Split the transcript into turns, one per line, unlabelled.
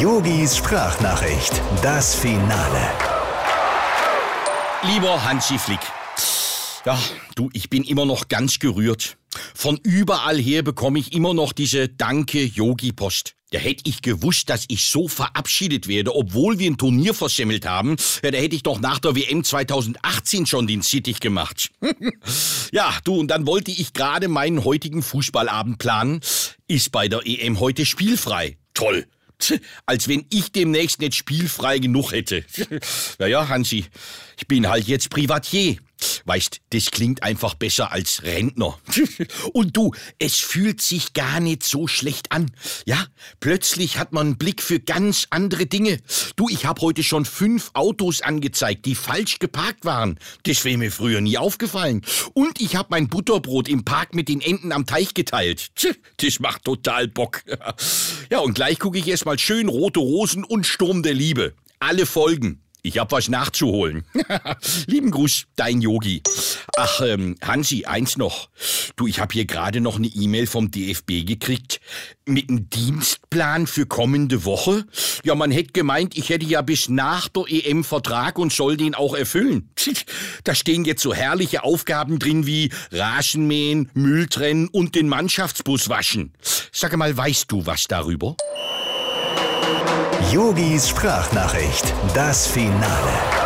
Yogis Sprachnachricht, das Finale.
Lieber Hansi Flick. Ja, du, ich bin immer noch ganz gerührt. Von überall her bekomme ich immer noch diese Danke-Yogi-Post. Da hätte ich gewusst, dass ich so verabschiedet werde, obwohl wir ein Turnier versemmelt haben. Ja, da hätte ich doch nach der WM 2018 schon den Sittich gemacht. ja, du, und dann wollte ich gerade meinen heutigen Fußballabend planen. Ist bei der EM heute spielfrei. Toll. Als wenn ich demnächst nicht spielfrei genug hätte. naja, Hansi, ich bin halt jetzt Privatier. Weißt, das klingt einfach besser als Rentner. Und du, es fühlt sich gar nicht so schlecht an. Ja, plötzlich hat man einen Blick für ganz andere Dinge. Du, ich habe heute schon fünf Autos angezeigt, die falsch geparkt waren. Das wäre mir früher nie aufgefallen. Und ich habe mein Butterbrot im Park mit den Enten am Teich geteilt. Das macht total Bock. Ja, und gleich gucke ich erst mal schön Rote Rosen und Sturm der Liebe. Alle Folgen. Ich hab was nachzuholen. Lieben Gruß, dein Yogi. Ach, ähm, Hansi, eins noch. Du, ich hab hier gerade noch eine E-Mail vom DFB gekriegt mit einem Dienstplan für kommende Woche. Ja, man hätte gemeint, ich hätte ja bis nach der EM Vertrag und soll den auch erfüllen. Da stehen jetzt so herrliche Aufgaben drin wie Rasenmähen, Müll trennen und den Mannschaftsbus waschen. Sag mal, weißt du was darüber?
Yogis Sprachnachricht, das Finale.